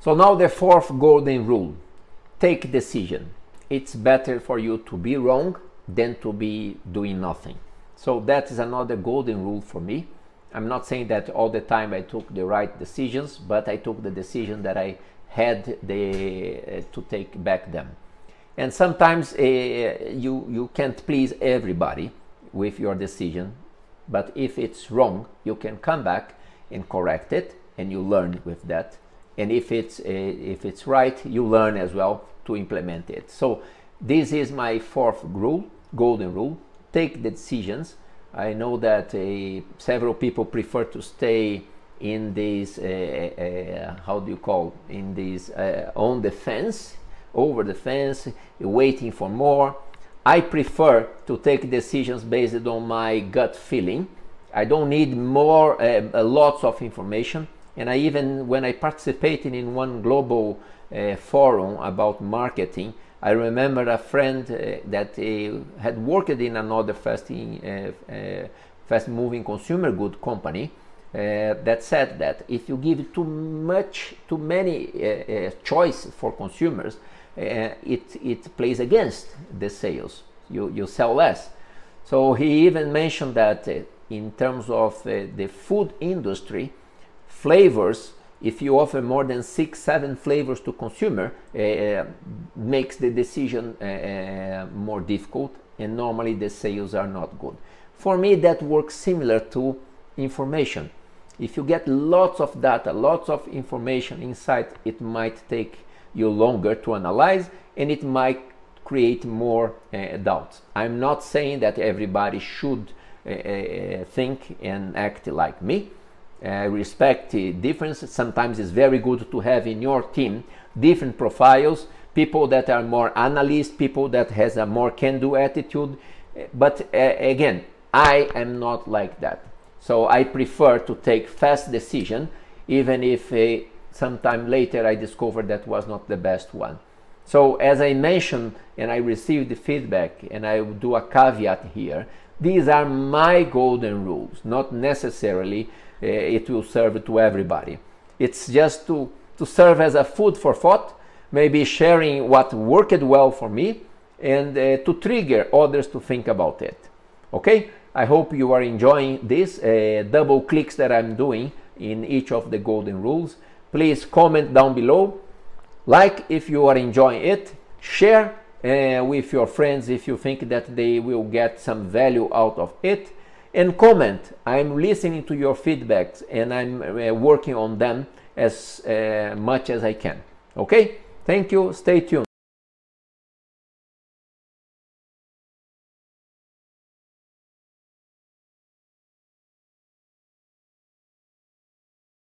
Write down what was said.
So now the fourth golden rule take decision. It's better for you to be wrong than to be doing nothing. So that is another golden rule for me. I'm not saying that all the time I took the right decisions, but I took the decision that I had the, uh, to take back them. And sometimes uh, you, you can't please everybody with your decision, but if it's wrong, you can come back and correct it, and you learn with that. And if it's, uh, if it's right, you learn as well to implement it. So this is my fourth rule, golden rule. Take the decisions. I know that uh, several people prefer to stay in this, uh, uh, how do you call, in this, on the fence, over the fence, waiting for more. I prefer to take decisions based on my gut feeling. I don't need more, lots of information. And I even, when I participated in one global uh, forum about marketing, I remember a friend uh, that uh, had worked in another fast, uh, uh, fast moving consumer good company uh, that said that if you give too much, too many choice for consumers, it, it plays against the sales. You, you sell less. So he even mentioned that in terms of the food industry, flavors if you offer more than six, seven flavors to consumer, uh, makes the decision uh, more difficult, and normally the sales are not good. For me, that works similar to information. If you get lots of data, lots of information inside, it might take you longer to analyze, and it might create more uh, doubts. I'm not saying that everybody should think and act like me uh, respect the differences. Sometimes it's very good to have in your team different profiles, people that are more analyst, people that has a more can-do attitude. But uh, again, I am not like that. So I prefer to take fast decision, even if uh, sometime later I discover that was not the best one. So as I mentioned, and I received the feedback, and I do a caveat here, these are my golden rules, not necessarily uh, it will serve to everybody. It's just to, to serve as a food for thought, maybe sharing what worked well for me and uh, to trigger others to think about it. Okay, I hope you are enjoying this uh, double clicks that I'm doing in each of the golden rules. Please comment down below, like if you are enjoying it, share uh, with your friends if you think that they will get some value out of it and comment. I'm listening to your feedbacks and I'm uh, working on them as uh, much as I can. Okay? Thank you. Stay tuned.